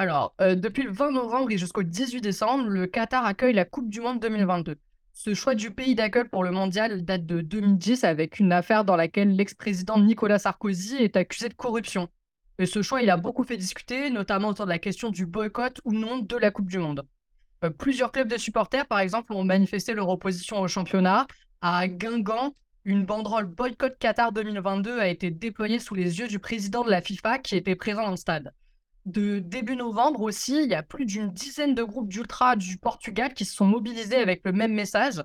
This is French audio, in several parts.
Alors, euh, depuis le 20 novembre et jusqu'au 18 décembre, le Qatar accueille la Coupe du Monde 2022. Ce choix du pays d'accueil pour le mondial date de 2010 avec une affaire dans laquelle l'ex-président Nicolas Sarkozy est accusé de corruption. Et ce choix, il a beaucoup fait discuter, notamment autour de la question du boycott ou non de la Coupe du Monde. Euh, plusieurs clubs de supporters, par exemple, ont manifesté leur opposition au championnat. À Guingamp, une banderole boycott Qatar 2022 a été déployée sous les yeux du président de la FIFA qui était présent dans le stade. De début novembre aussi, il y a plus d'une dizaine de groupes d'ultra du Portugal qui se sont mobilisés avec le même message.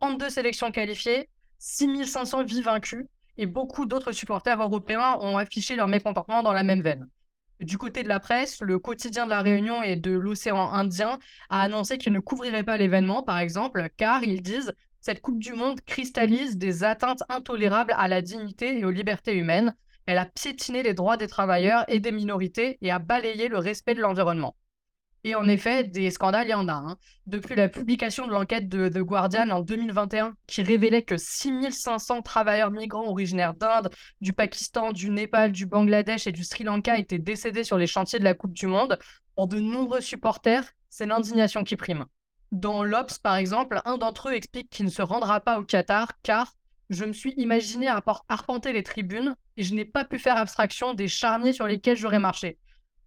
32 sélections qualifiées, 6500 vies vaincus et beaucoup d'autres supporters européens ont affiché leur mécontentement dans la même veine. Du côté de la presse, le quotidien de la Réunion et de l'océan Indien a annoncé qu'il ne couvrirait pas l'événement, par exemple, car ils disent cette Coupe du Monde cristallise des atteintes intolérables à la dignité et aux libertés humaines. Elle a piétiné les droits des travailleurs et des minorités et a balayé le respect de l'environnement. Et en effet, des scandales, il y en a. Hein. Depuis la publication de l'enquête de The Guardian en 2021, qui révélait que 6500 travailleurs migrants originaires d'Inde, du Pakistan, du Népal, du Bangladesh et du Sri Lanka étaient décédés sur les chantiers de la Coupe du Monde, pour de nombreux supporters, c'est l'indignation qui prime. Dans l'Obs, par exemple, un d'entre eux explique qu'il ne se rendra pas au Qatar car je me suis imaginé arpenter les tribunes et je n'ai pas pu faire abstraction des charniers sur lesquels j'aurais marché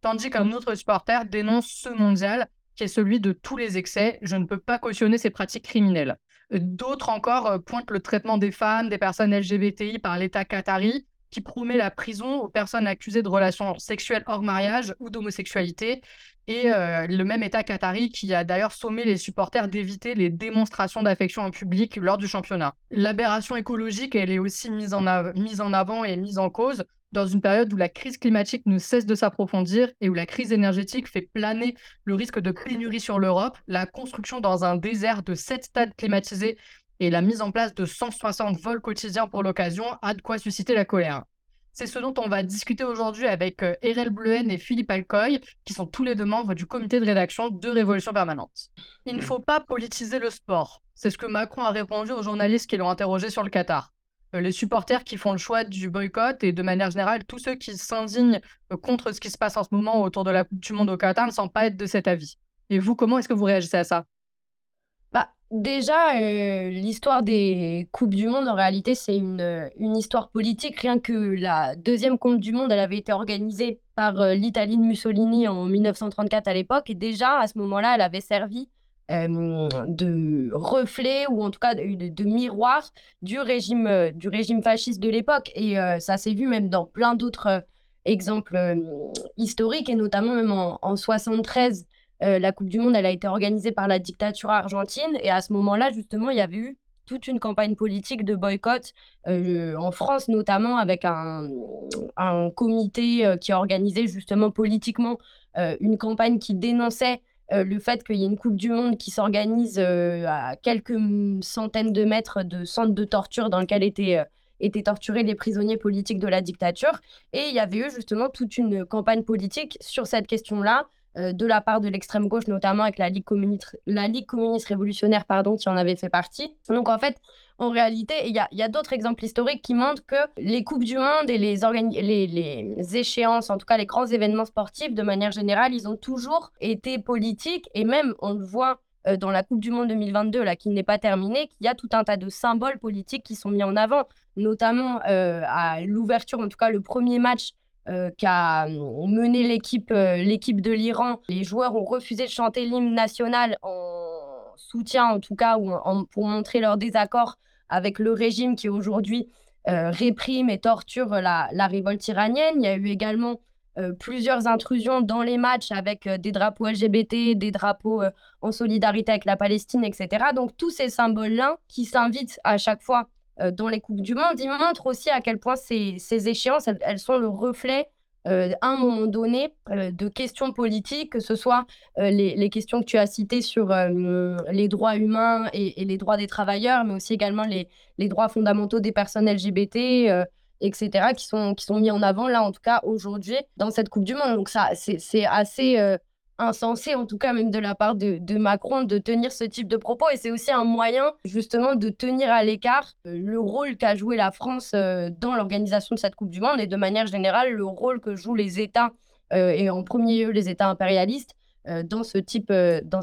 tandis qu'un autre supporter dénonce ce mondial qui est celui de tous les excès. Je ne peux pas cautionner ces pratiques criminelles. D'autres encore euh, pointent le traitement des femmes, des personnes LGBTI par l'État qatari, qui promet la prison aux personnes accusées de relations sexuelles hors mariage ou d'homosexualité, et euh, le même État qatari qui a d'ailleurs sommé les supporters d'éviter les démonstrations d'affection en public lors du championnat. L'aberration écologique, elle est aussi mise en, mise en avant et mise en cause dans une période où la crise climatique ne cesse de s'approfondir et où la crise énergétique fait planer le risque de pénurie sur l'Europe, la construction dans un désert de sept stades climatisés et la mise en place de 160 vols quotidiens pour l'occasion a de quoi susciter la colère. C'est ce dont on va discuter aujourd'hui avec euh, Erel Bluen et Philippe Alcoy, qui sont tous les deux membres du comité de rédaction de Révolution Permanente. Il ne faut pas politiser le sport. C'est ce que Macron a répondu aux journalistes qui l'ont interrogé sur le Qatar. Euh, les supporters qui font le choix du boycott et de manière générale tous ceux qui s'indignent euh, contre ce qui se passe en ce moment autour de la Coupe du Monde au Qatar ne semblent pas être de cet avis. Et vous, comment est-ce que vous réagissez à ça? Déjà, euh, l'histoire des Coupes du Monde, en réalité, c'est une, une, histoire politique. Rien que la deuxième Coupe du Monde, elle avait été organisée par l'Italie de Mussolini en 1934 à l'époque. Et déjà, à ce moment-là, elle avait servi de reflet ou en tout cas de, miroir du régime, euh, du régime fasciste de l'époque. Et euh, ça s'est vu même dans plein d'autres euh, exemples historiques et notamment même en, en 73. La Coupe du Monde, elle a été organisée par la dictature argentine et à ce moment-là, justement, il y avait eu toute une campagne politique de boycott en France notamment avec un, comité qui organisait justement politiquement une campagne qui dénonçait euh, le fait qu'il y ait une Coupe du Monde qui s'organise euh, à quelques centaines de mètres de centres de torture dans lequel euh, étaient torturés les prisonniers politiques de la dictature. Et il y avait eu justement toute une campagne politique sur cette question-là, de la part de l'extrême gauche, notamment avec la Ligue communiste, la Ligue communiste révolutionnaire, pardon, qui en avait fait partie. Donc en fait, en réalité, il y a, y a d'autres exemples historiques qui montrent que les Coupes du Monde et les, les, les, échéances, en tout cas les grands événements sportifs, de manière générale, ils ont toujours été politiques. Et même, on le voit euh, dans la Coupe du Monde 2022, là, qui n'est pas terminée, qu'il y a tout un tas de symboles politiques qui sont mis en avant, notamment euh, à l'ouverture, en tout cas le premier match euh, qu'a mené l'équipe l'équipe de l'Iran. Les joueurs ont refusé de chanter l'hymne national en soutien, en tout cas, ou pour montrer leur désaccord avec le régime qui aujourd'hui euh, réprime et torture la, révolte iranienne. Il y a eu également euh, plusieurs intrusions dans les matchs avec euh, des drapeaux LGBT, des drapeaux en solidarité avec la Palestine, etc. Donc tous ces symboles-là qui s'invitent à chaque fois dans les Coupes du Monde, ils montrent aussi à quel point ces, ces échéances, elles, sont le reflet euh, à un moment donné euh, de questions politiques, que ce soit euh, les, questions que tu as citées sur les droits humains et, les droits des travailleurs, mais aussi également les, les droits fondamentaux des personnes LGBT, etc., qui sont, qui sont mis en avant, là, en tout cas, aujourd'hui, dans cette Coupe du Monde. Donc, ça, c'est assez insensé, en tout cas même de la part de, Macron, de tenir ce type de propos. Et c'est aussi un moyen justement de tenir à l'écart euh, le rôle qu'a joué la France euh, dans l'organisation de cette Coupe du Monde et de manière générale le rôle que jouent les États et en premier lieu les États impérialistes dans ce type,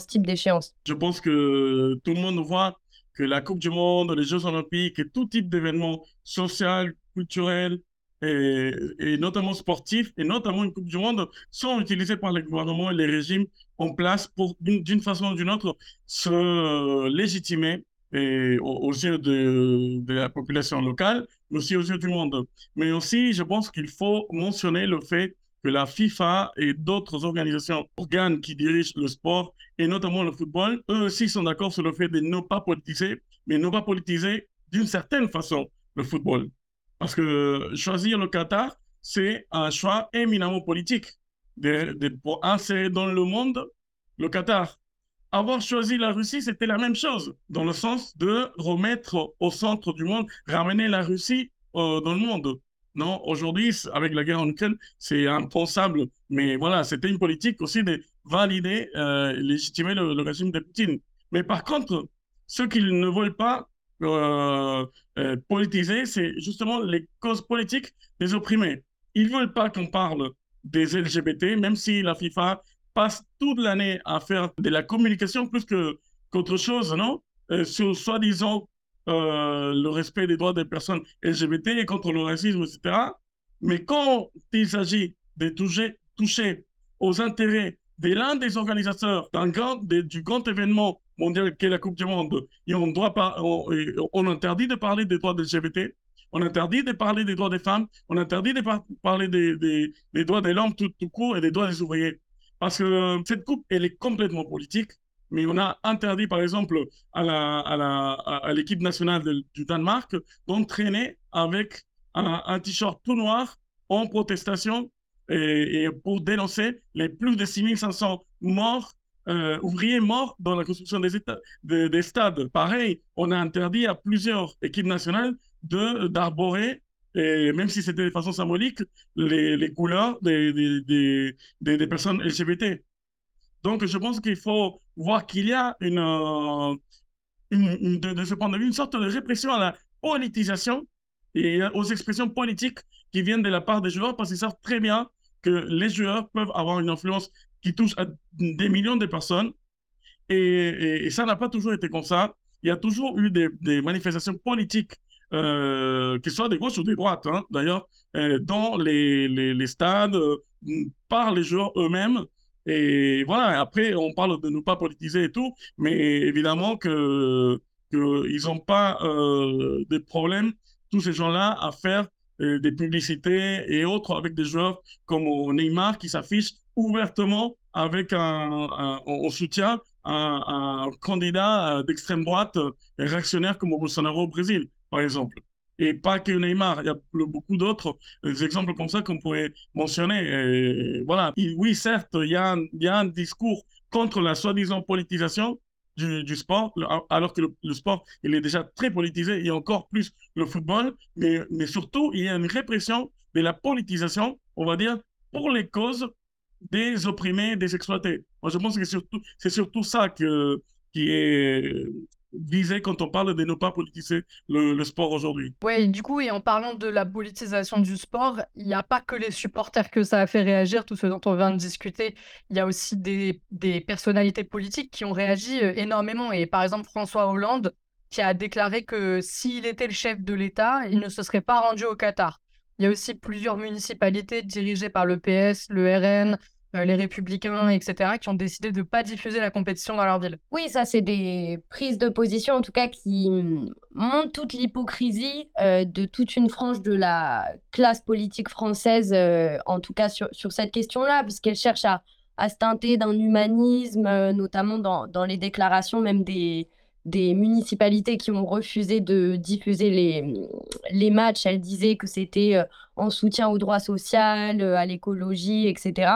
type d'échéance. Je pense que tout le monde voit que la Coupe du Monde, les Jeux Olympiques et tout type d'événements social, culturels et, notamment sportifs, et notamment une Coupe du Monde, sont utilisés par les gouvernements et les régimes en place pour, d'une façon ou d'une autre, se légitimer aux, yeux de, la population locale, mais aussi aux yeux du monde. Mais aussi, je pense qu'il faut mentionner le fait que la FIFA et d'autres organisations, organes qui dirigent le sport, et notamment le football, eux aussi sont d'accord sur le fait de ne pas politiser, mais ne pas politiser d'une certaine façon le football. Parce que choisir le Qatar, c'est un choix éminemment politique pour insérer dans le monde le Qatar. Avoir choisi la Russie, c'était la même chose, dans le sens de remettre au centre du monde, ramener la Russie euh, dans le monde. Non, aujourd'hui, avec la guerre en Ukraine, c'est impensable. Mais voilà, c'était une politique aussi de valider, euh, légitimer le, régime de Poutine. Mais par contre, ce qu'ils ne veulent pas euh, euh, c'est justement les causes politiques des opprimés. Ils ne veulent pas qu'on parle des LGBT, même si la FIFA passe toute l'année à faire de la communication plus qu'autre chose, non? Euh, Sur soi-disant euh, le respect des droits des personnes LGBT et contre le racisme, etc. Mais quand il s'agit de toucher, toucher aux intérêts de l'un des organisateurs d'un grand, du grand événement mondial qu'est la Coupe du Monde, et on, doit pas, on, interdit de parler des droits des LGBT, on interdit de parler des droits des femmes, on interdit de parler des, des, des droits des l'homme tout, tout, court et des droits des ouvriers. Parce que euh, cette coupe, elle est complètement politique mais on a interdit, par exemple, à, la, à, la, à l'équipe nationale du Danemark d'entraîner avec un, t-shirt tout noir en protestation et, pour dénoncer les plus de 6500 morts, euh, ouvriers morts dans la construction des, stades. Pareil, on a interdit à plusieurs équipes nationales de, d'arborer même si c'était de façon symbolique, les, les couleurs des, des, des, personnes LGBT. Donc, je pense qu'il faut voir qu'il y a euh, une, de, ce point de vue une sorte de répression à la politisation et aux expressions politiques qui viennent de la part des joueurs parce qu'ils savent très bien que les joueurs peuvent avoir une influence qui touche à des millions de personnes. Et, ça n'a pas toujours été comme ça. Il y a toujours eu des, manifestations politiques, euh, qui soient des gauches ou des droites, hein, d'ailleurs, euh, dans les, stades, euh, par les joueurs eux-mêmes. Et voilà, après, on parle de ne pas politiser et tout, mais évidemment que qu'ils n'ont pas euh, de problème, tous ces gens-là, à faire des publicités et autres avec des joueurs comme Neymar qui s'affiche ouvertement avec un, un, soutien un, un candidat euh, d'extrême droite réactionnaire comme Bolsonaro au Brésil, par exemple et pas que Neymar. Il y a beaucoup d'autres euh, exemples comme ça qu'on pourrait mentionner. Et voilà. oui, certes, il y, a un, y, a un, discours contre la soi-disant politisation du, du, sport, alors que le, sport, il est déjà très politisé, et encore plus le football, mais, mais surtout, il y a une répression de la politisation, on va dire, pour les causes des opprimés, des exploités. Moi, je pense que c'est surtout, ça qui est visé quand on parle de ne pas politiser le, sport aujourd'hui. Oui, du coup, et en parlant de la politisation du sport, il n'y a pas que les supporters que ça a fait réagir, tout ce dont on vient de discuter. Il y a aussi des, des personnalités politiques qui ont réagi euh, énormément. Et par exemple, François Hollande, qui a déclaré que s'il était le chef de l'État, il ne se serait pas rendu au Qatar. Il y a aussi plusieurs municipalités dirigées par le PS, le RN, euh, les républicains, etc., qui ont décidé de ne pas diffuser la compétition dans leur ville. Oui, ça, c'est des prises de position, en tout cas, qui montrent toute l'hypocrisie euh, de toute une frange de la classe politique française, euh, en tout cas sur, sur cette question-là, puisqu'elle cherche à, à se teinter d'un humanisme, notamment dans, dans les déclarations même des, des municipalités qui ont refusé de diffuser les, les matchs. Elle disait que c'était euh, en soutien au droit social, euh, à l'écologie, etc.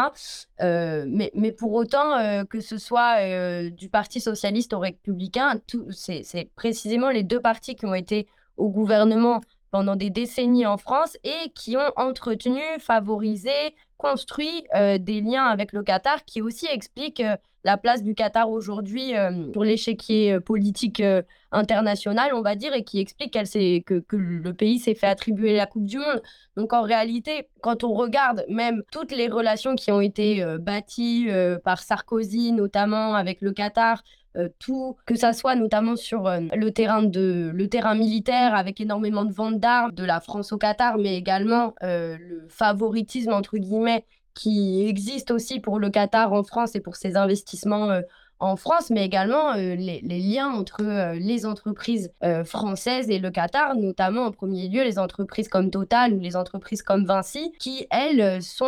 Euh, mais, mais, pour autant, que ce soit du Parti socialiste au républicain, c'est précisément les deux partis qui ont été au gouvernement pendant des décennies en France et qui ont entretenu, favorisé, construit des liens avec le Qatar qui aussi expliquent la place du Qatar aujourd'hui sur l'échiquier politique international, on va dire, et qui explique que, que le pays s'est fait attribuer la Coupe du Monde. Donc en réalité, quand on regarde même toutes les relations qui ont été bâties par Sarkozy, notamment avec le Qatar, euh, tout, que ça soit notamment sur euh, le, terrain de, le terrain militaire avec énormément de ventes d'armes de la France au Qatar, mais également euh, le favoritisme, entre guillemets, qui existe aussi pour le Qatar en France et pour ses investissements en France, mais également euh, les, liens entre euh, les entreprises euh, françaises et le Qatar, notamment en premier lieu les entreprises comme Total ou les entreprises comme Vinci, qui, elles, sont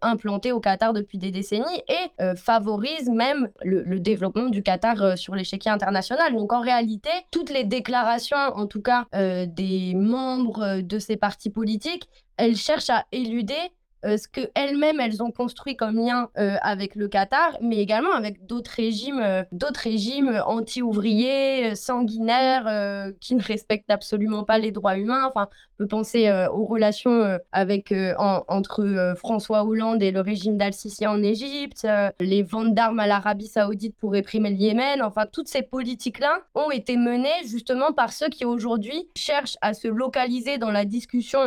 implantées au Qatar depuis des décennies et favorisent même le, développement du Qatar sur l'échiquier international. Donc en réalité, toutes les déclarations, en tout cas des membres de ces partis politiques, elles cherchent à éluder euh, ce qu'elles-mêmes, elles ont construit comme lien euh, avec le Qatar, mais également avec d'autres régimes, euh, d'autres régimes anti-ouvriers, sanguinaires, qui ne respectent absolument pas les droits humains. Enfin, on peut penser aux relations avec, entre François Hollande et le régime d'Al-Sisi en Égypte, les ventes d'armes à l'Arabie saoudite pour réprimer le Yémen. Enfin, toutes ces politiques-là ont été menées justement par ceux qui aujourd'hui cherchent à se localiser dans la discussion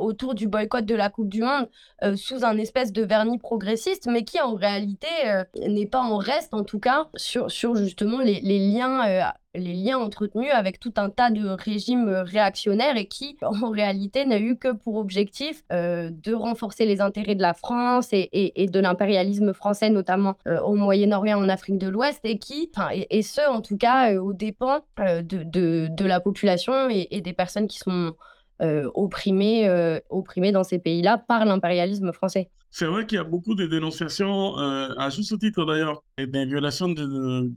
autour du boycott de la Coupe du Monde euh, sous un espèce de vernis progressiste, mais qui en réalité euh, n'est pas en reste, en tout cas, sur, sur justement les, les liens euh, les liens entretenus avec tout un tas de régimes réactionnaires et qui, en réalité, n'a eu que pour objectif de renforcer les intérêts de la France et, et, de l'impérialisme français, notamment au Moyen-Orient, en Afrique de l'Ouest, et qui, et, et, ce, en tout cas, aux dépens de, de, la population et, des personnes qui sont euh, opprimés, euh, opprimés dans ces pays-là par l'impérialisme français. C'est vrai qu'il y a beaucoup de dénonciations, euh, à juste titre d'ailleurs, des violations de,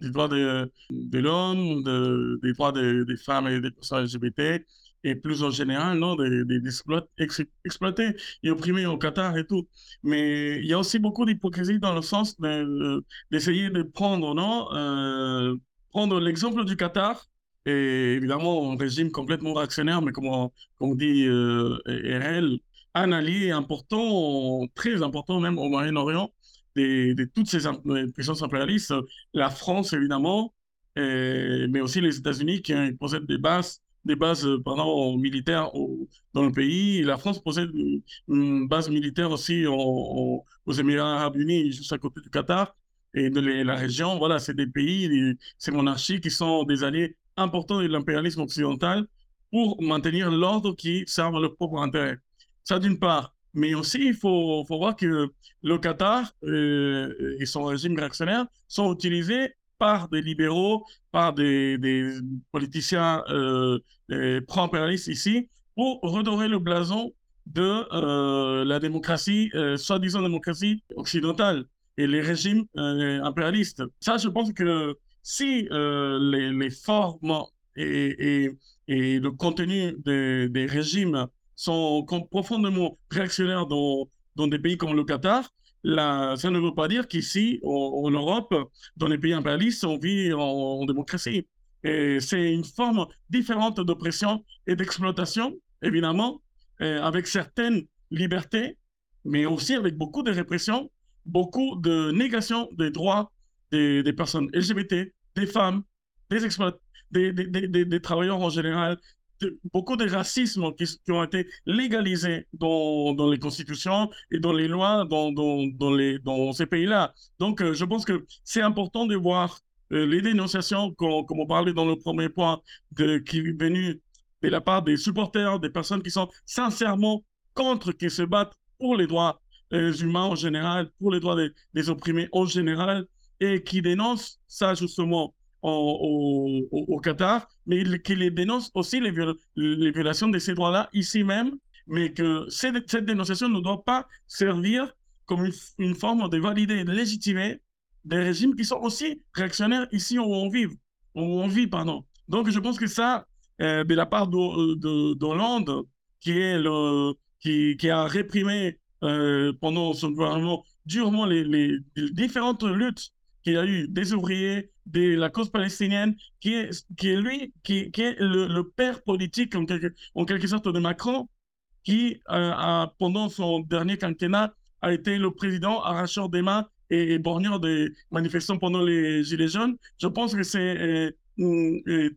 des droits de, de l'homme, des droits des femmes et des personnes LGBT, et plus en général, non, des, des, exploités et opprimés au Qatar et tout. Mais il y a aussi beaucoup d'hypocrisie dans le sens d'essayer de, prendre, non, prendre l'exemple du Qatar et évidemment, un régime complètement réactionnaire, mais comme on, dit euh, RL, un allié important, très important même au Moyen-Orient, de, toutes ces puissances impérialistes, la France évidemment, mais aussi les États-Unis qui possèdent des bases, des bases pardon, militaires dans le pays. La France possède une, base militaire aussi aux Émirats arabes unis, juste à côté du Qatar et de la région. Voilà, c'est des pays, ces monarchies qui sont des alliés important de l'impérialisme occidental pour maintenir l'ordre qui serve leur propre intérêt. Ça d'une part. Mais aussi, il faut, voir que le Qatar euh, et son régime réactionnaire sont utilisés par des libéraux, par des, politiciens euh, pro-impérialistes ici, pour redorer le blason de euh, la démocratie, euh, soi-disant démocratie occidentale et les régimes impérialistes. Ça, je pense que si euh, les, formes et, le contenu des, régimes sont profondément réactionnaires dans, des pays comme le Qatar, ça ne veut pas dire qu'ici, en, Europe, dans les pays impérialistes, on vit en, démocratie. C'est une forme différente d'oppression et d'exploitation, évidemment, avec certaines libertés, mais aussi avec beaucoup de répression, beaucoup de négation des droits des, personnes LGBT, des femmes, des des, des, des, travailleurs en général, beaucoup de racisme qui, ont été légalisés dans, dans, les constitutions et dans les lois dans, dans, dans les, dans ces pays-là. Donc, euh, je pense que c'est important de voir euh, les dénonciations, comme, comme, on parlait dans le premier point, de, qui est venu de la part des supporters, des personnes qui sont sincèrement contre, qui se battent pour les droits euh, humains en général, pour les droits des, des opprimés en général, et qui dénonce ça justement au, Qatar, mais qui les dénonce aussi les, violations de ces droits-là ici même, mais que cette, dénonciation ne doit pas servir comme une, forme de valider et de légitimer des régimes qui sont aussi réactionnaires ici où on vit. Où on vit pardon. Donc je pense que ça, euh, de la part d'Hollande, qui, qui, a réprimé euh, pendant son gouvernement durement les différentes luttes il y a eu des ouvriers, de la cause palestinienne, qui est, lui, qui, est le, père politique en quelque, sorte de Macron, qui, a, pendant son dernier quinquennat, a été le président arracheur des mains et, et borgneur des manifestants pendant les Gilets jaunes. Je pense que c'est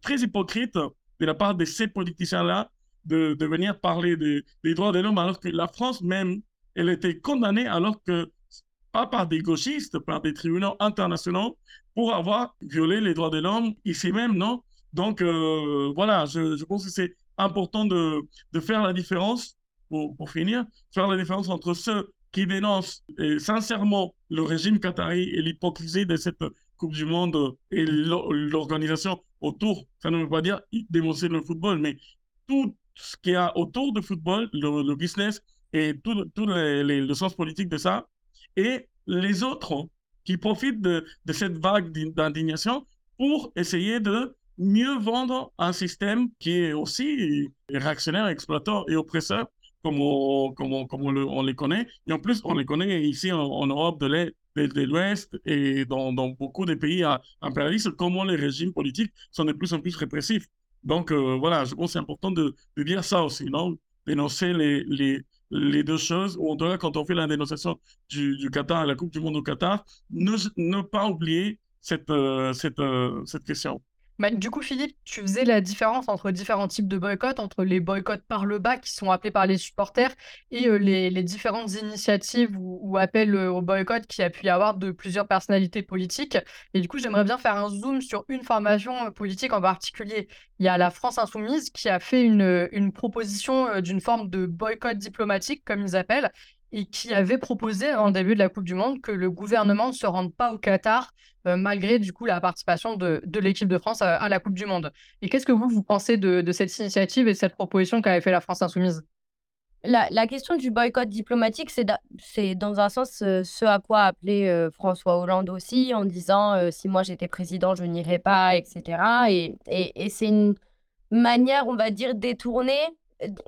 très hypocrite de la part de ces politiciens-là de, venir parler des droits de l'homme alors que la France même, elle était condamnée alors que, pas par des gauchistes, par des tribunaux internationaux, pour avoir violé les droits de l'homme ici même, non? Donc euh, voilà, je, pense que c'est important de, faire la différence, pour, finir, faire la différence entre ceux qui dénoncent sincèrement le régime qatari et l'hypocrisie de cette Coupe du Monde et l'organisation autour, ça ne veut pas dire dénoncer le football, mais tout ce qu'il y a autour du football, le, business et tout le sens politique de ça, et les autres qui profitent de, cette vague d'indignation pour essayer de mieux vendre un système qui est aussi réactionnaire, exploitant et oppresseur, comme on, comme on, comme on, les connaît. Et en plus, on les connaît ici en, Europe de l'Ouest et dans, beaucoup de pays impérialistes, comment les régimes politiques sont de plus en plus répressifs. Donc euh, voilà, je pense que c'est important de, dire ça aussi, non? Dénoncer les, les deux choses, ou en tout cas, quand on fait la dénonciation du, du Qatar, la Coupe du Monde au Qatar, ne, pas oublier cette, euh, euh, cette question. Bah, du coup, Philippe, tu faisais la différence entre différents types de boycotts, entre les boycotts par le bas qui sont appelés par les supporters et euh, les, différentes initiatives ou, appels euh, au boycott qui a pu y avoir de plusieurs personnalités politiques. Et du coup, j'aimerais bien faire un zoom sur une formation euh, politique en particulier. Il y a la France Insoumise qui a fait une, une proposition d'une forme de boycott diplomatique, comme ils appellent, et qui avait proposé en début de la Coupe du Monde que le gouvernement ne se rende pas au Qatar euh, malgré du coup la participation de, de l'équipe de France à, la Coupe du Monde. Et qu'est-ce que vous, vous pensez de, de cette initiative et de cette proposition qu'avait fait la France Insoumise? La, la, question du boycott diplomatique, c'est dans un sens euh, ce à quoi appelait euh, François Hollande aussi, en disant si moi j'étais président, je n'irais pas, etc. Et, et, et c'est une manière, on va dire, détournée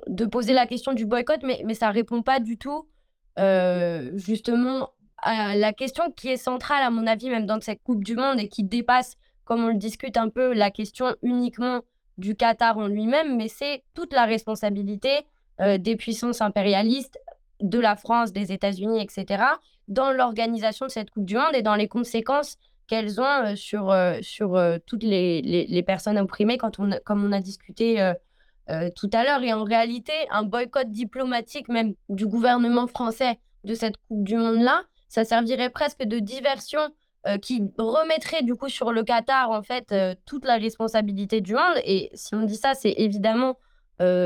de poser la question du boycott, mais, mais ça répond pas du tout justement à la question qui est centrale, à mon avis, même dans cette Coupe du Monde et qui dépasse, comme on le discute un peu, la question uniquement du Qatar en lui-même, mais c'est toute la responsabilité euh, des puissances impérialistes, de la France, des États-Unis, etc., dans l'organisation de cette Coupe du Monde et dans les conséquences qu'elles ont euh, sur, sur toutes les, les, les, personnes opprimées, quand on, comme on a discuté euh, tout à l'heure. Et en réalité, un boycott diplomatique même du gouvernement français de cette Coupe du Monde-là, ça servirait presque de diversion euh, qui remettrait du coup sur le Qatar en fait euh, toute la responsabilité du monde. Et si on dit ça, c'est évidemment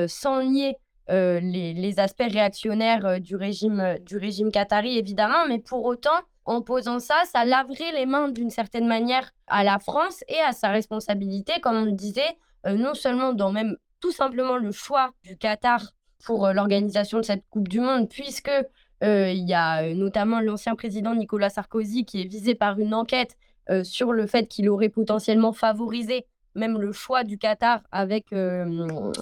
sans nier les, les, aspects réactionnaires du, régime, du régime qatari, évidemment, mais pour autant, en posant ça, ça laverait les mains d'une certaine manière à la France et à sa responsabilité, comme on le disait, non seulement dans même tout simplement le choix du Qatar pour euh, l'organisation de cette Coupe du Monde, puisque euh, il y a euh, notamment l'ancien président Nicolas Sarkozy qui est visé par une enquête sur le fait qu'il aurait potentiellement favorisé même le choix du Qatar avec,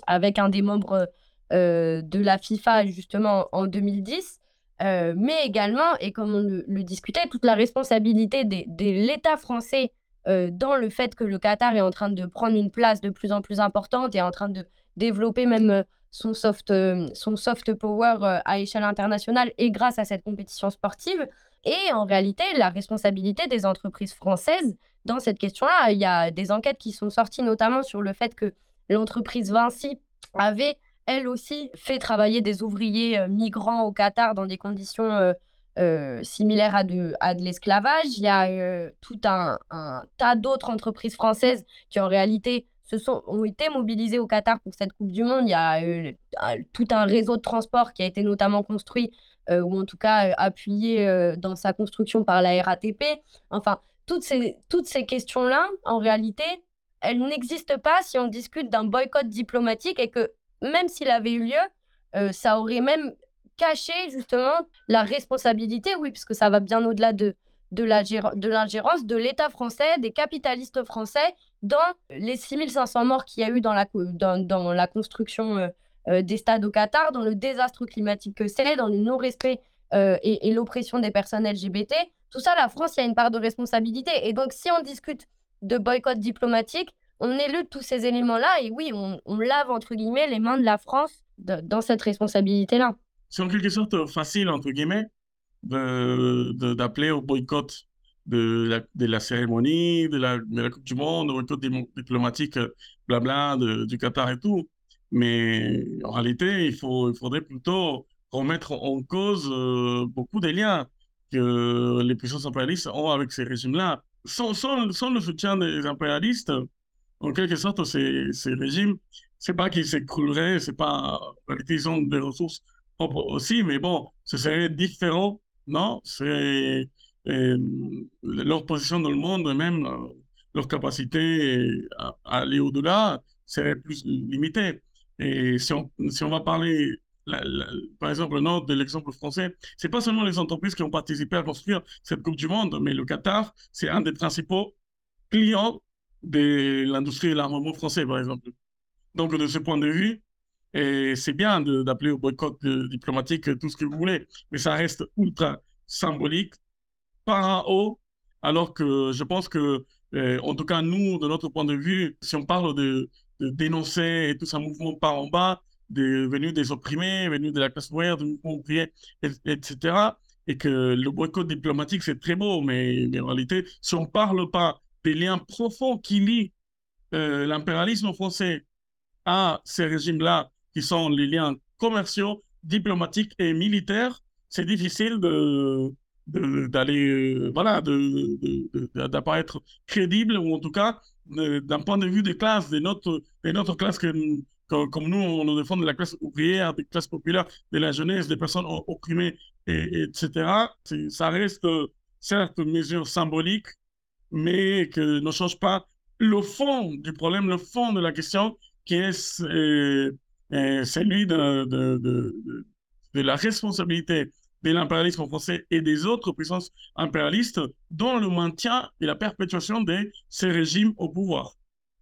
avec un des membres de la FIFA justement en 2010. mais également, et comme on le, discutait, toute la responsabilité de l'État français euh, dans le fait que le Qatar est en train de prendre une place de plus en plus importante et en train de développer même euh, son soft, euh, son soft power à échelle internationale et grâce à cette compétition sportive. Et en réalité, la responsabilité des entreprises françaises dans cette question-là, il y a des enquêtes qui sont sorties notamment sur le fait que l'entreprise Vinci avait elle aussi fait travailler des ouvriers migrants au Qatar dans des conditions euh, similaire à de, à de l'esclavage. Il y a euh, tout un, tas d'autres entreprises françaises qui, en réalité, se sont, ont été mobilisées au Qatar pour cette Coupe du Monde. Il y a euh, tout un réseau de transport qui a été notamment construit, ou en tout cas appuyé dans sa construction par la RATP. Enfin, toutes ces, toutes ces questions-là, en réalité, elles n'existent pas si on discute d'un boycott diplomatique et que même s'il avait eu lieu, ça aurait même cacher justement la responsabilité, oui, puisque ça va bien au-delà de, de l'ingérence de l'État français, des capitalistes français, dans les 6500 morts qu'il y a eu dans la, dans, dans la construction euh, euh, des stades au Qatar, dans le désastre climatique que c'est, dans le non-respect euh, et, l'oppression des personnes LGBT. Tout ça, la France, il y a une part de responsabilité. Et donc, si on discute de boycott diplomatique, on élude tous ces éléments-là et oui, on, on lave, entre guillemets, les mains de la France dans cette responsabilité-là. C'est en quelque sorte facile, entre guillemets, d'appeler au boycott de la, cérémonie, de la, Coupe du Monde, au boycott diplomatique, blabla, du Qatar et tout. Mais en réalité, il, faut, il faudrait plutôt remettre en cause euh, beaucoup des liens que les puissances impérialistes ont avec ces régimes-là. Sans, sans, sans, le soutien des impérialistes, en quelque sorte, ces, ces régimes, c'est pas qu'ils s'écrouleraient, c'est pas, ils ont des ressources aussi, mais bon, ce serait différent, non? C'est leur position dans le monde, même euh, leur capacité à, aller au-delà serait plus limitée. Et si on, va parler par exemple, le nom de l'exemple français, c'est pas seulement les entreprises qui ont participé à construire cette Coupe du Monde, mais le Qatar, c'est un des principaux clients de l'industrie de l'armement français, par exemple. Donc, de ce point de vue, c'est bien d'appeler au boycott diplomatique tout ce que vous voulez, mais ça reste ultra symbolique, par en haut, alors que je pense que, euh, en tout cas, nous, de notre point de vue, si on parle de, dénoncer tout un mouvement par en bas, de, venu des opprimés, venu de la classe ouvrière, du mouvement ouvrier, etc. Et que le boycott diplomatique, c'est très beau, mais, en réalité, si on ne parle pas des liens profonds qui lient euh, l'impérialisme français à ces régimes-là, qui sont les liens commerciaux, diplomatiques et militaires, c'est difficile de d'aller euh, voilà d'apparaître crédible ou en tout cas d'un point de vue des classes de notre de notre classe que comme, nous, on nous défend de la classe ouvrière, des classes populaires, de la jeunesse, des personnes opprimées, et, etc. Ça reste certes une mesure symbolique, mais que ne change pas le fond du problème, le fond de la question, qui est euh, euh, celui de, la responsabilité de l'impérialisme français et des autres puissances impérialistes dans le maintien et la perpétuation de ces régimes au pouvoir.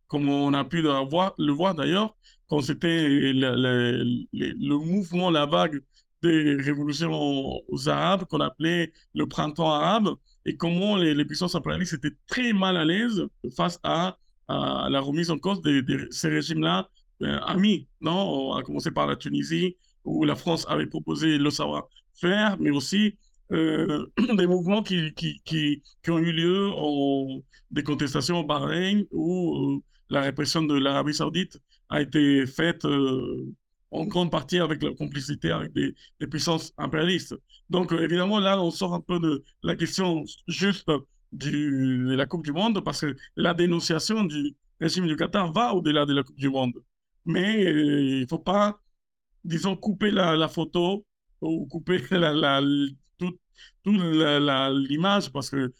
Comme on a pu le voir, le voir d'ailleurs quand c'était le, mouvement, la vague des révolutions arabes qu'on appelait le printemps arabe et comment les, puissances impérialistes étaient très mal à l'aise face à, la remise en cause de, ces régimes-là amis, non à commencer par la Tunisie où la France avait proposé le savoir-faire, mais aussi euh, des mouvements qui, qui, qui, qui, ont eu lieu des contestations au Bahreïn où euh, la répression de l'Arabie saoudite a été faite euh, en grande partie avec la complicité avec des, puissances impérialistes. Donc, euh, évidemment, là, on sort un peu de la question juste du, de la Coupe du Monde parce que la dénonciation du régime du Qatar va au-delà de la Coupe du Monde. Mais euh, il ne faut pas, disons, couper la, photo ou couper la, la, toute, l'image parce que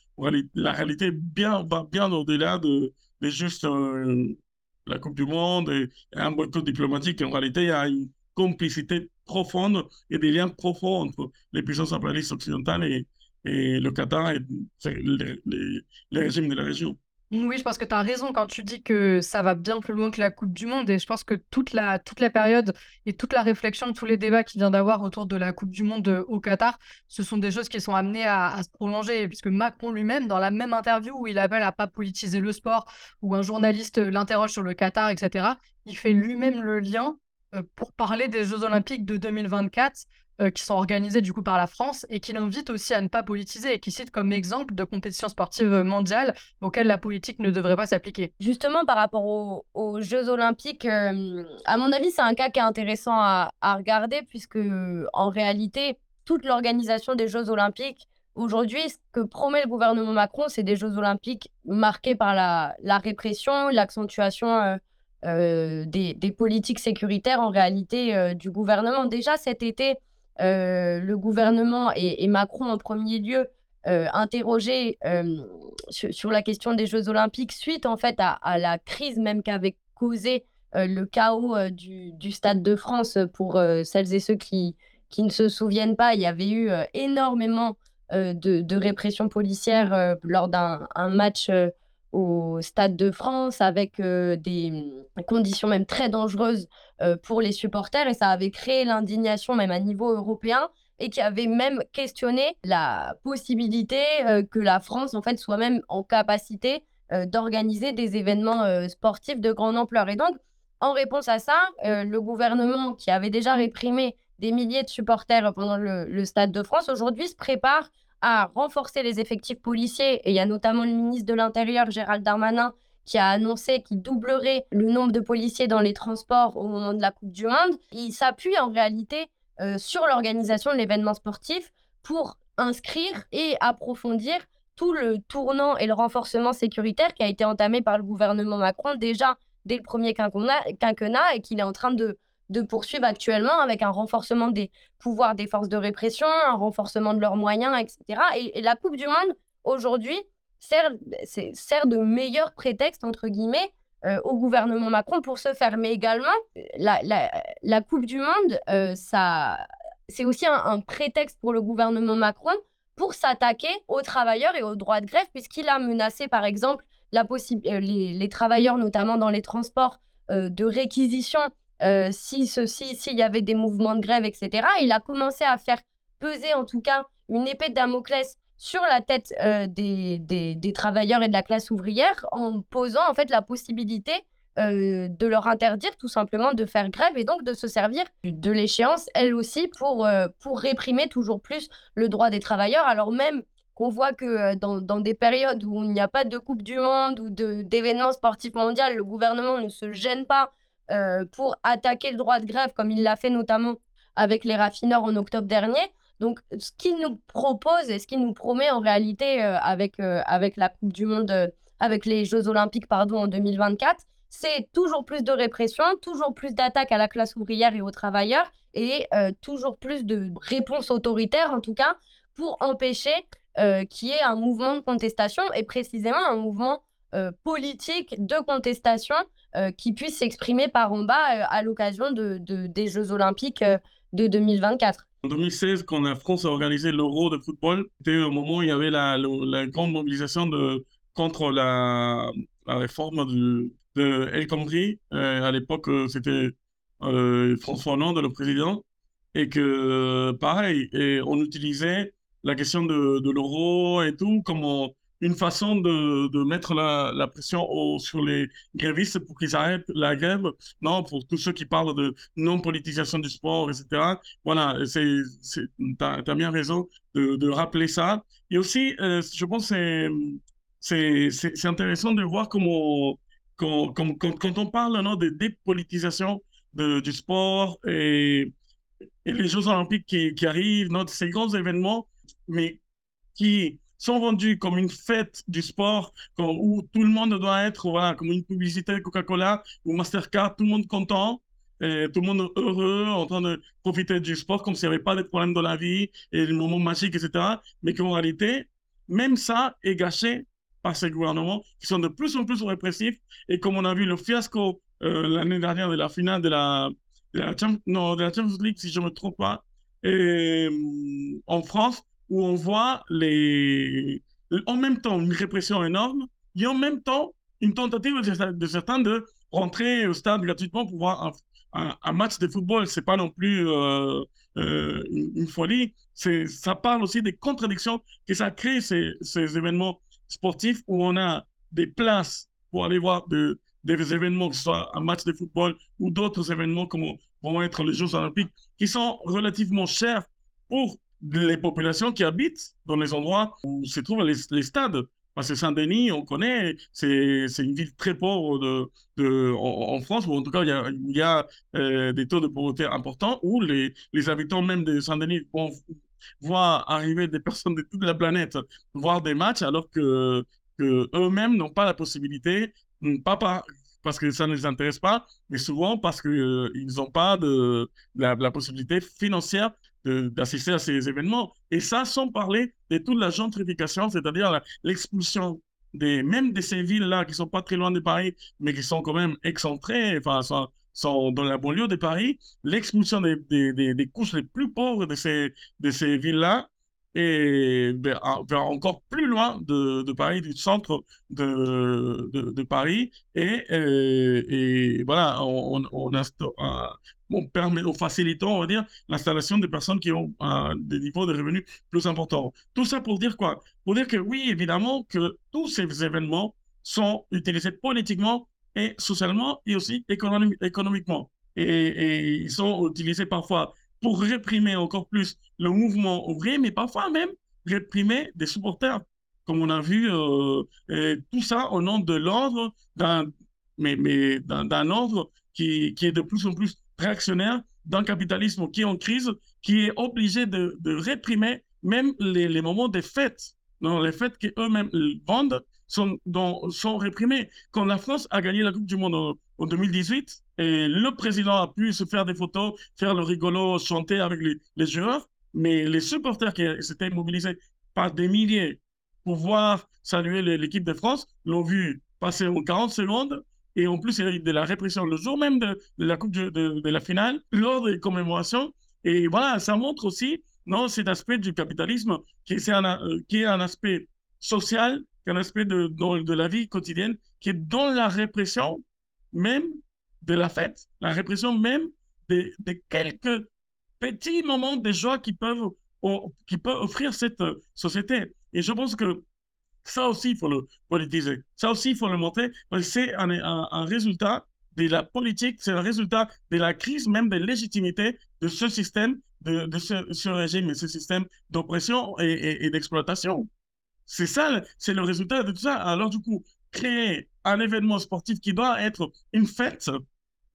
la réalité bien, va bien au-delà de, juste la Coupe du Monde et, un boycott diplomatique. En réalité, il y a une complicité profonde et des liens profonds entre les puissances impérialistes occidentales et, le Qatar et les, régimes de la région. Oui, je pense que tu as raison quand tu dis que ça va bien plus loin que la Coupe du Monde. Et je pense que toute la, toute la période et toute la réflexion, tous les débats qu'il vient d'avoir autour de la Coupe du Monde euh, au Qatar, ce sont des choses qui sont amenées à, se prolonger. Puisque Macron lui-même, dans la même interview où il appelle à pas politiser le sport, où un journaliste l'interroge sur le Qatar, etc., il fait lui-même le lien euh, pour parler des Jeux Olympiques de 2024 euh, qui sont organisés du coup par la France et qui l'invite aussi à ne pas politiser et qui cite comme exemple de compétition sportive mondiale auxquelles la politique ne devrait pas s'appliquer. Justement, par rapport aux, Jeux Olympiques, euh, à mon avis, c'est un cas qui est intéressant à, regarder puisque en réalité, toute l'organisation des Jeux Olympiques Aujourd'hui, ce que promet le gouvernement Macron, c'est des Jeux olympiques marqués par la, répression, l'accentuation euh, des, politiques sécuritaires en réalité du gouvernement. Déjà cet été, euh, le gouvernement et, Macron en premier lieu euh, interrogé euh, sur, la question des Jeux Olympiques suite en fait à, la crise même qu'avait causé le chaos du, Stade de France pour celles et ceux qui, ne se souviennent pas. Il y avait eu énormément de, répression policière lors d'un match au Stade de France avec des mmh, conditions même très dangereuses pour les supporters et ça avait créé l'indignation même à niveau européen et qui avait même questionné la possibilité que la France en fait soit même en capacité d'organiser des événements sportifs de grande ampleur. Et donc En réponse à ça, le gouvernement qui avait déjà réprimé des milliers de supporters pendant le, Stade de France, aujourd'hui se prépare à renforcer les effectifs policiers. Et il y a notamment le ministre de l'Intérieur, Gérald Darmanin, qui a annoncé qu'il doublerait le nombre de policiers dans les transports au moment de la Coupe du Monde. Il s'appuie en réalité euh, sur l'organisation de l'événement sportif pour inscrire et approfondir tout le tournant et le renforcement sécuritaire qui a été entamé par le gouvernement Macron déjà dès le premier quinquennat et qu'il est en train de, de poursuivre actuellement avec un renforcement des pouvoirs des forces de répression, un renforcement de leurs moyens, etc. Et, la Coupe du Monde, aujourd'hui, sert, sert de meilleur prétexte, entre guillemets, euh, au gouvernement Macron pour se faire. Mais également, la, la, Coupe du Monde, euh, c'est aussi un, prétexte pour le gouvernement Macron pour s'attaquer aux travailleurs et aux droits de grève, puisqu'il a menacé, par exemple, la euh, les, travailleurs, notamment dans les transports, de réquisition euh, si ceci, s'il y avait des mouvements de grève, etc. Il a commencé à faire peser en tout cas une épée de Damoclès sur la tête euh, des, travailleurs et de la classe ouvrière en posant en fait la possibilité euh, de leur interdire tout simplement de faire grève et donc de se servir de l'échéance, elle aussi, pour, pour réprimer toujours plus le droit des travailleurs, alors même qu'on voit que dans, dans, des périodes où il n'y a pas de Coupe du Monde ou d'événements sportifs mondiaux, le gouvernement ne se gêne pas euh, pour attaquer le droit de grève, comme il l'a fait notamment avec les raffineurs en octobre dernier. Donc, ce qu'il nous propose et ce qu'il nous promet en réalité euh, avec, euh, avec la Coupe du Monde, avec les Jeux Olympiques pardon, en 2024, c'est toujours plus de répression, toujours plus d'attaques à la classe ouvrière et aux travailleurs, et toujours plus de réponses autoritaires, en tout cas, pour empêcher qu'il y ait un mouvement de contestation, et précisément un mouvement politique de contestation euh, qui puisse s'exprimer par en bas euh, à l'occasion de, des Jeux Olympiques euh, de 2024. En 2016, quand la France a organisé l'Euro de football, c'était au moment où il y avait la, grande mobilisation contre la, réforme de, El Khomri. à l'époque, c'était François Hollande, le président. Et que, pareil, et on utilisait la question de l'euro et tout comme une façon de, de mettre la, la pression sur les grévistes pour qu'ils arrêtent la grève. Non, pour tous ceux qui parlent de non-politisation du sport, etc. Voilà, tu as, bien raison de, de, rappeler ça. Et aussi, euh, je pense que c'est intéressant de voir comment, quand, quand, quand, on parle non, de dépolitisation de, du sport et, et les Jeux olympiques qui, qui arrivent, non, ces grands événements, mais qui sont vendus comme une fête du sport, où tout le monde doit être, voilà, comme une publicité Coca-Cola ou Mastercard, tout le monde content, tout le monde heureux, en train de profiter du sport comme s'il n'y avait pas de problème dans la vie et le moment magique, etc. Mais qu'en réalité, même ça est gâché par ces gouvernements qui sont de plus en plus répressifs. Et comme on a vu le fiasco euh, l'année dernière de la finale de la, de la, Champions League, si je ne me trompe pas, euh, en France, où on voit les... en même temps une répression énorme et en même temps une tentative de, certains de rentrer au stade gratuitement pour voir un, match de football. C'est pas non plus euh, euh, une, folie. Ça parle aussi des contradictions que ça crée ces, ces événements sportifs où on a des places pour aller voir de, des événements, que ce soit un match de football ou d'autres événements comme vont être les Jeux Olympiques, qui sont relativement chers pour les populations qui habitent dans les endroits où se trouvent les, stades. Parce que Saint-Denis, on connaît, c'est une ville très pauvre de, de, en, France, ou en tout cas, il y a, y a euh, des taux de pauvreté importants, où les, les habitants même de Saint-Denis vont voir arriver des personnes de toute la planète voir des matchs, alors que, eux-mêmes n'ont pas la possibilité, pas, pas parce que ça ne les intéresse pas, mais souvent parce qu'ils euh, n'ont pas de, la, possibilité financière d'assister à ces événements. Et ça, sans parler de toute la gentrification, c'est-à-dire l'expulsion des, même de ces villes-là qui sont pas très loin de Paris, mais qui sont quand même excentrées, enfin, sont, sont dans la banlieue de Paris, l'expulsion des, des, des, couches les plus pauvres de ces, de ces villes-là, et vers, encore plus loin de, de, Paris, du centre de, de, Paris. Et, euh, et, voilà, on, on, permet, on facilitons, on va dire, l'installation des personnes qui ont des niveaux de revenus plus importants. Tout ça pour dire quoi? Pour dire que oui, évidemment, que tous ces événements sont utilisés politiquement et socialement et aussi économiquement. Et, ils sont utilisés parfois pour réprimer encore plus le mouvement ouvrier, mais parfois même réprimer des supporters, comme on a vu, euh, tout ça au nom de l'ordre mais, d'un ordre qui est de plus en plus réactionnaire, d'un capitalisme qui est en crise, qui est obligé de, réprimer même les, moments des fêtes. Non, les fêtes qu'eux-mêmes vendent sont, sont réprimées. Quand la France a gagné la Coupe du Monde en, 2018, et le président a pu se faire des photos, faire le rigolo, chanter avec les, les joueurs, mais les supporters qui s'étaient mobilisés par des milliers pour voir saluer l'équipe de France l'ont vu passer en 40 secondes et en plus, il y a eu de la répression le jour même de, la Coupe de, la finale, lors des commémorations. Et voilà, ça montre aussi non, cet aspect du capitalisme qui est un, euh, qui est un aspect social, qui est un aspect de, de, la vie quotidienne, qui est dans la répression même de la fête, la répression même de, de quelques petits moments de joie qui peuvent, qui peuvent offrir cette euh, société. Et je pense que ça aussi, il faut le politiser. Ça aussi, il faut le montrer. C'est un, résultat de la politique, c'est un résultat de la crise même de légitimité de ce système, de, de ce, régime et ce système d'oppression et, d'exploitation. C'est ça, c'est le résultat de tout ça. Alors du coup, créer un événement sportif qui doit être une fête,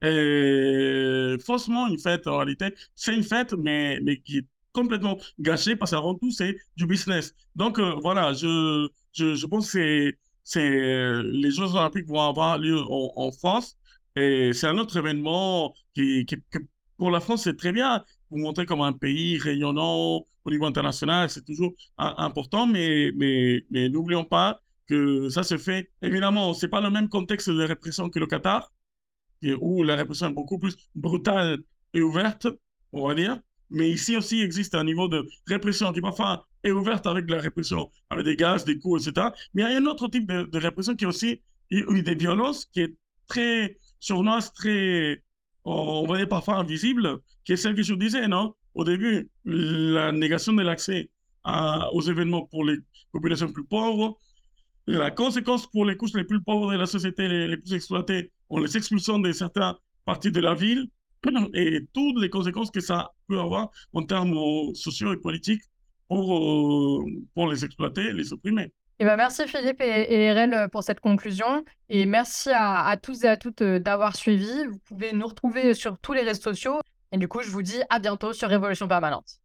et faussement une fête en réalité, c'est une fête, mais, mais qui est complètement gâchée parce qu'avant tout, c'est du business. Donc euh, voilà, je, je, pense que c'est, euh, les Jeux Olympiques vont avoir lieu en, France et c'est un autre événement qui, qui, pour la France, c'est très bien. Vous montrer comme un pays rayonnant au niveau international, c'est toujours important, mais, mais, mais n'oublions pas que ça se fait. Évidemment, c'est pas le même contexte de répression que le Qatar, où la répression est beaucoup plus brutale et ouverte, on va dire. Mais ici aussi, existe un niveau de répression qui parfois est ouverte avec la répression, avec des gaz, des coups, etc. Mais il y a un autre type de, répression qui est aussi une des violences qui est très sournoise, très, on va dire parfois invisible, qui est celle que je disais, non? Au début, la négation de l'accès aux événements pour les populations plus pauvres, la conséquence pour les couches les plus pauvres de la société, les, plus exploitées, on les expulsions de certaines parties de la ville, et toutes les conséquences que ça peut avoir en termes sociaux et politiques pour, euh, pour les exploiter, les supprimer. Et eh ben merci Philippe et, et pour cette conclusion. Et merci à, à tous et à toutes euh, d'avoir suivi. Vous pouvez nous retrouver sur tous les réseaux sociaux. Et du coup, je vous dis à bientôt sur Révolution Permanente.